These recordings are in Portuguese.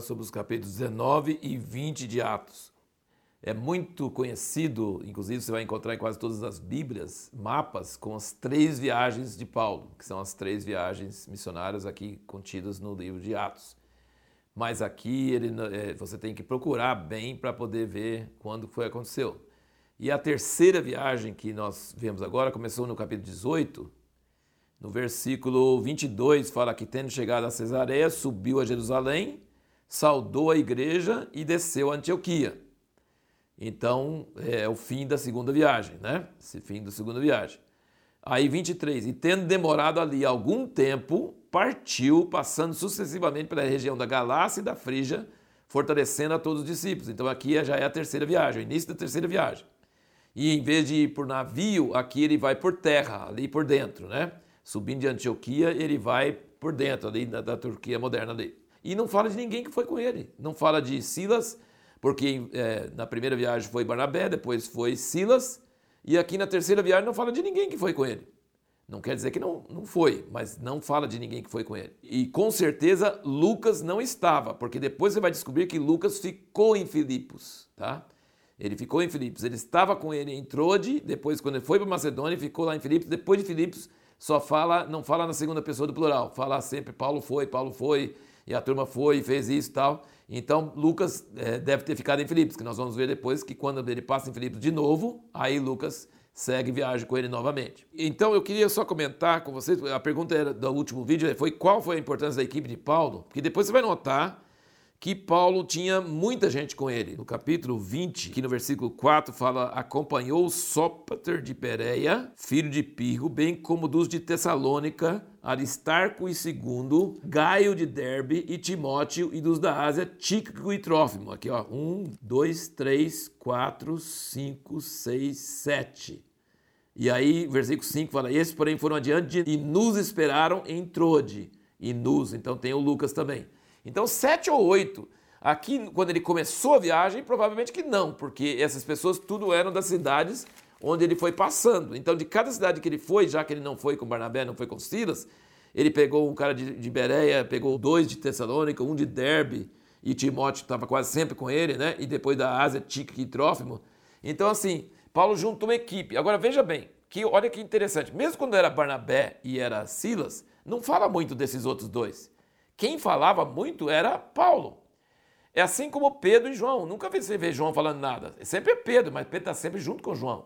sobre os capítulos 19 e 20 de Atos. É muito conhecido, inclusive você vai encontrar em quase todas as Bíblias, mapas com as três viagens de Paulo, que são as três viagens missionárias aqui contidas no livro de Atos. Mas aqui ele, é, você tem que procurar bem para poder ver quando foi aconteceu. E a terceira viagem que nós vemos agora começou no capítulo 18, no versículo 22, fala que tendo chegado a Cesareia, subiu a Jerusalém, saudou a igreja e desceu a Antioquia. Então, é o fim da segunda viagem, né? Esse fim da segunda viagem. Aí 23, e tendo demorado ali algum tempo, partiu, passando sucessivamente pela região da Galácia e da Frígia, fortalecendo a todos os discípulos. Então aqui já é a terceira viagem, o início da terceira viagem. E em vez de ir por navio, aqui ele vai por terra, ali por dentro, né? Subindo de Antioquia, ele vai por dentro, ali da, da Turquia moderna ali. E não fala de ninguém que foi com ele. Não fala de Silas, porque é, na primeira viagem foi Barnabé, depois foi Silas, e aqui na terceira viagem não fala de ninguém que foi com ele. Não quer dizer que não, não foi, mas não fala de ninguém que foi com ele. E com certeza Lucas não estava, porque depois você vai descobrir que Lucas ficou em Filipos, tá? Ele ficou em Filipos, ele estava com ele em Trode, depois quando ele foi para Macedônia, ficou lá em Filipos, depois de Filipos só fala, não fala na segunda pessoa do plural, fala sempre Paulo foi, Paulo foi, e a turma foi e fez isso e tal. Então, Lucas é, deve ter ficado em Filipos, que nós vamos ver depois que quando ele passa em Filipos de novo, aí Lucas segue viagem com ele novamente. Então, eu queria só comentar com vocês, a pergunta era do último vídeo foi qual foi a importância da equipe de Paulo, porque depois você vai notar que Paulo tinha muita gente com ele. No capítulo 20, aqui no versículo 4, fala: acompanhou Sópater de Pereia, filho de Pirro, bem como dos de Tessalônica, Aristarco e Segundo, Gaio de Derbe e Timóteo, e dos da Ásia, Tíquico e Trófimo. Aqui, ó. Um, dois, três, quatro, cinco, seis, sete. E aí, versículo 5 fala: Esses, porém, foram adiante e nos esperaram em Trode. E nos, então tem o Lucas também. Então, sete ou oito. Aqui, quando ele começou a viagem, provavelmente que não, porque essas pessoas tudo eram das cidades onde ele foi passando. Então, de cada cidade que ele foi, já que ele não foi com Barnabé, não foi com Silas, ele pegou um cara de, de Bereia, pegou dois de Tessalônica, um de Derbe, e Timóteo estava quase sempre com ele, né? E depois da Ásia, Tíquico e Trófimo. Então, assim, Paulo juntou uma equipe. Agora, veja bem, que olha que interessante. Mesmo quando era Barnabé e era Silas, não fala muito desses outros dois. Quem falava muito era Paulo. É assim como Pedro e João. Nunca você ver João falando nada. Sempre é Pedro, mas Pedro está sempre junto com João.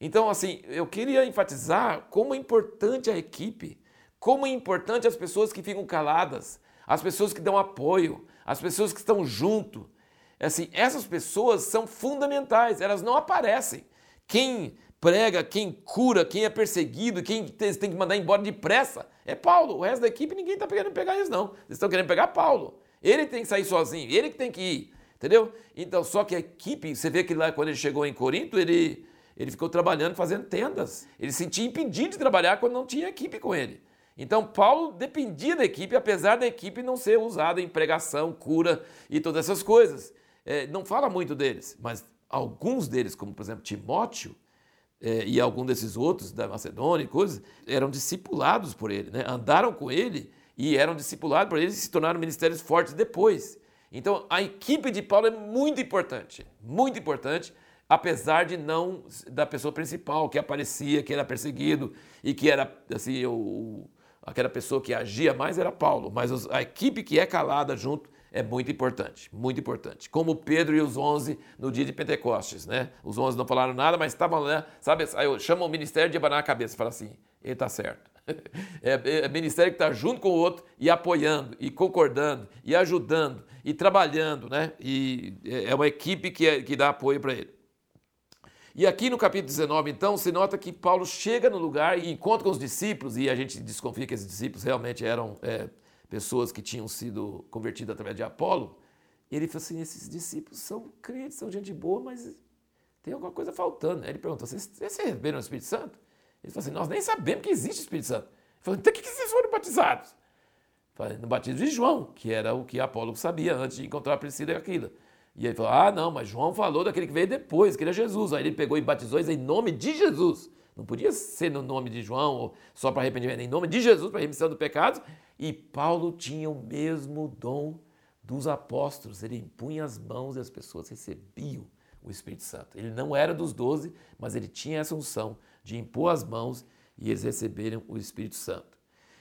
Então, assim, eu queria enfatizar como é importante a equipe, como é importante as pessoas que ficam caladas, as pessoas que dão apoio, as pessoas que estão junto. Assim, essas pessoas são fundamentais, elas não aparecem. Quem prega, quem cura, quem é perseguido, quem tem que mandar embora depressa é Paulo. O resto da equipe ninguém está querendo pegar eles, não. Eles estão querendo pegar Paulo. Ele tem que sair sozinho, ele que tem que ir. Entendeu? Então, só que a equipe, você vê que lá quando ele chegou em Corinto, ele, ele ficou trabalhando, fazendo tendas. Ele se sentia impedido de trabalhar quando não tinha equipe com ele. Então, Paulo dependia da equipe, apesar da equipe não ser usada em pregação, cura e todas essas coisas. É, não fala muito deles, mas alguns deles, como por exemplo Timóteo, é, e algum desses outros da Macedônia e coisas, eram discipulados por ele, né? andaram com ele e eram discipulados por ele e se tornaram ministérios fortes depois. Então a equipe de Paulo é muito importante, muito importante, apesar de não da pessoa principal que aparecia, que era perseguido e que era assim o, aquela pessoa que agia mais era Paulo, mas a equipe que é calada junto é muito importante, muito importante. Como Pedro e os onze no dia de Pentecostes, né? Os onze não falaram nada, mas estavam lá, sabe? Chamo o ministério de abanar a cabeça fala assim: ele está certo. É, é ministério que está junto com o outro e apoiando, e concordando, e ajudando, e trabalhando, né? E é, é uma equipe que, é, que dá apoio para ele. E aqui no capítulo 19, então, se nota que Paulo chega no lugar e encontra com os discípulos, e a gente desconfia que esses discípulos realmente eram é, pessoas que tinham sido convertidas através de Apolo, ele falou assim: esses discípulos são crentes, são gente boa, mas tem alguma coisa faltando. Aí ele perguntou: vocês, vocês receberam o Espírito Santo? Ele falou assim: nós nem sabemos que existe o Espírito Santo. Ele falou: então que, que vocês foram batizados? Falei, no batismo de João, que era o que Apolo sabia antes de encontrar a Priscila e Aquila. E ele falou: ah, não, mas João falou daquele que veio depois, que era Jesus. Aí ele pegou e batizou em nome de Jesus. Não podia ser no nome de João ou só para arrependimento, em nome de Jesus, para remissão do pecado. E Paulo tinha o mesmo dom dos apóstolos. Ele impunha as mãos e as pessoas recebiam o Espírito Santo. Ele não era dos doze, mas ele tinha essa unção de impor as mãos e eles receberam o Espírito Santo.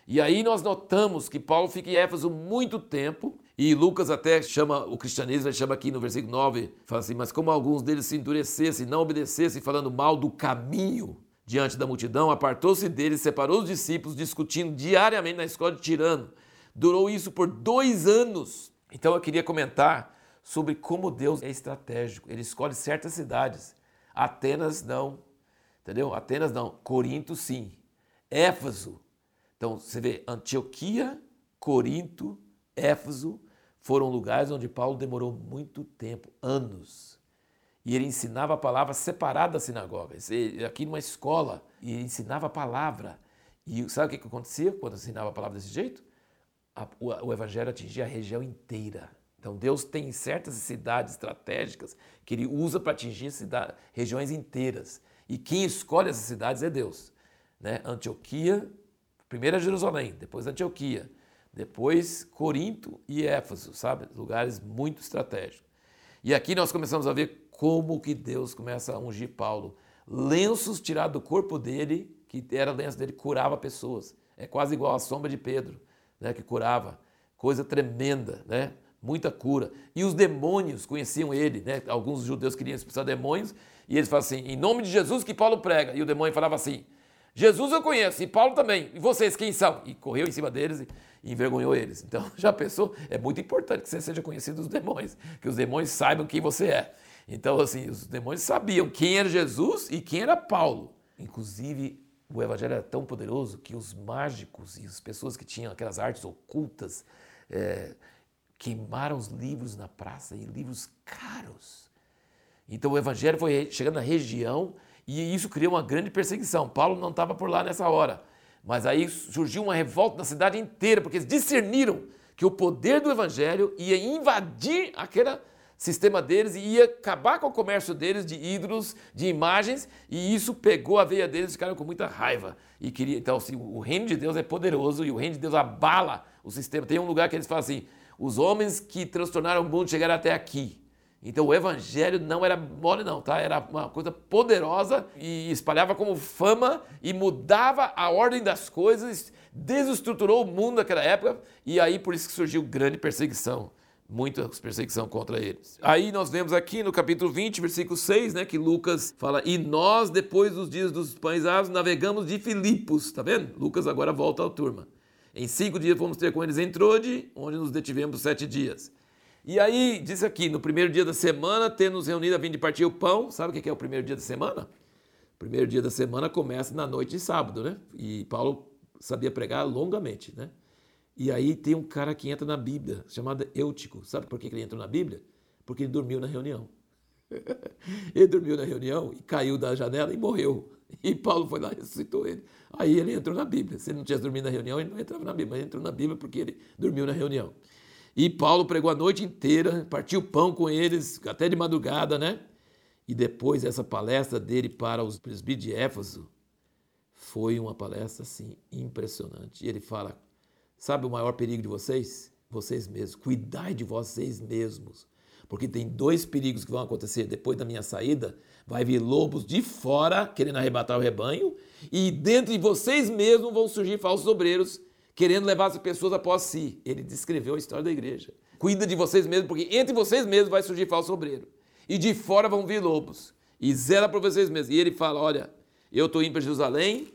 E aí nós notamos que Paulo fica em Éfeso muito tempo, e Lucas até chama o cristianismo, ele chama aqui no versículo 9, fala assim, mas como alguns deles se endurecessem, não obedecessem, falando mal do caminho diante da multidão, apartou-se deles, separou os discípulos, discutindo diariamente na escola de Tirano. Durou isso por dois anos. Então eu queria comentar sobre como Deus é estratégico. Ele escolhe certas cidades. Atenas não. Entendeu? Atenas não. Corinto sim. Éfaso. Então você vê Antioquia, Corinto, Éfaso foram lugares onde Paulo demorou muito tempo, anos. E ele ensinava a palavra separada da sinagoga. Aqui numa escola, e ele ensinava a palavra. E sabe o que acontecia quando ensinava a palavra desse jeito? o evangelho atingia a região inteira. Então Deus tem certas cidades estratégicas que ele usa para atingir cidade, regiões inteiras. E quem escolhe essas cidades é Deus. Né? Antioquia, primeiro é Jerusalém, depois Antioquia, depois Corinto e Éfeso, sabe? Lugares muito estratégicos. E aqui nós começamos a ver como que Deus começa a ungir Paulo. Lenços tirados do corpo dele, que era lenço dele, curava pessoas. É quase igual a sombra de Pedro, né, que curava. Coisa tremenda, né? muita cura. E os demônios conheciam ele, né? Alguns judeus queriam expulsar demônios, e eles falavam assim: em nome de Jesus que Paulo prega. E o demônio falava assim: Jesus eu conheço, e Paulo também. E vocês quem são? E correu em cima deles e envergonhou eles. Então, já pensou? É muito importante que você seja conhecido dos demônios, que os demônios saibam quem você é. Então, assim, os demônios sabiam quem era Jesus e quem era Paulo. Inclusive, o evangelho era tão poderoso que os mágicos e as pessoas que tinham aquelas artes ocultas, é, queimaram os livros na praça e livros caros. Então o evangelho foi chegando na região e isso criou uma grande perseguição. Paulo não estava por lá nessa hora. Mas aí surgiu uma revolta na cidade inteira, porque eles discerniram que o poder do evangelho ia invadir aquele sistema deles e ia acabar com o comércio deles de ídolos, de imagens, e isso pegou a veia deles ficaram com muita raiva. E queria, então, assim, o reino de Deus é poderoso e o reino de Deus abala o sistema. Tem um lugar que eles falam assim: os homens que transtornaram o mundo chegaram até aqui. Então o evangelho não era mole não, tá? Era uma coisa poderosa e espalhava como fama e mudava a ordem das coisas, desestruturou o mundo naquela época e aí por isso que surgiu grande perseguição, muita perseguição contra eles. Aí nós vemos aqui no capítulo 20, versículo 6, né, que Lucas fala: "E nós depois dos dias dos pães asmos navegamos de Filipos", tá vendo? Lucas agora volta à turma. Em cinco dias fomos ter com eles em Trode, onde nos detivemos sete dias. E aí, diz aqui, no primeiro dia da semana, tendo nos reunido a fim de partir o pão. Sabe o que é o primeiro dia da semana? O primeiro dia da semana começa na noite de sábado, né? E Paulo sabia pregar longamente, né? E aí tem um cara que entra na Bíblia, chamado Eutico. Sabe por que ele entrou na Bíblia? Porque ele dormiu na reunião. ele dormiu na reunião e caiu da janela e morreu. E Paulo foi lá e ressuscitou ele. Aí ele entrou na Bíblia. Se ele não tivesse dormido na reunião, ele não entrava na Bíblia, mas ele entrou na Bíblia porque ele dormiu na reunião. E Paulo pregou a noite inteira, partiu pão com eles, até de madrugada, né? E depois essa palestra dele para os presbíteros de Éfaso foi uma palestra assim impressionante. E ele fala: "Sabe o maior perigo de vocês? Vocês mesmos. Cuidai de vocês mesmos. Porque tem dois perigos que vão acontecer depois da minha saída. Vai vir lobos de fora querendo arrebatar o rebanho, e dentro de vocês mesmos vão surgir falsos obreiros querendo levar as pessoas após si. Ele descreveu a história da igreja. Cuida de vocês mesmos, porque entre vocês mesmos vai surgir falso obreiro. E de fora vão vir lobos. E zela para vocês mesmos. E ele fala: Olha, eu estou indo para Jerusalém,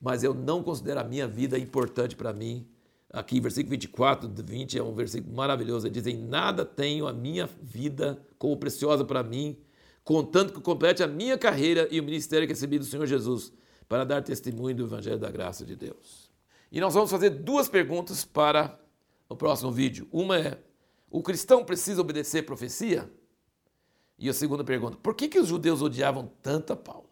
mas eu não considero a minha vida importante para mim Aqui, versículo 24, 20 é um versículo maravilhoso. Ele diz: Em nada tenho a minha vida como preciosa para mim, contanto que complete a minha carreira e o ministério que recebi do Senhor Jesus, para dar testemunho do Evangelho da graça de Deus. E nós vamos fazer duas perguntas para o próximo vídeo. Uma é: o cristão precisa obedecer profecia? E a segunda pergunta: por que, que os judeus odiavam tanto a Paulo?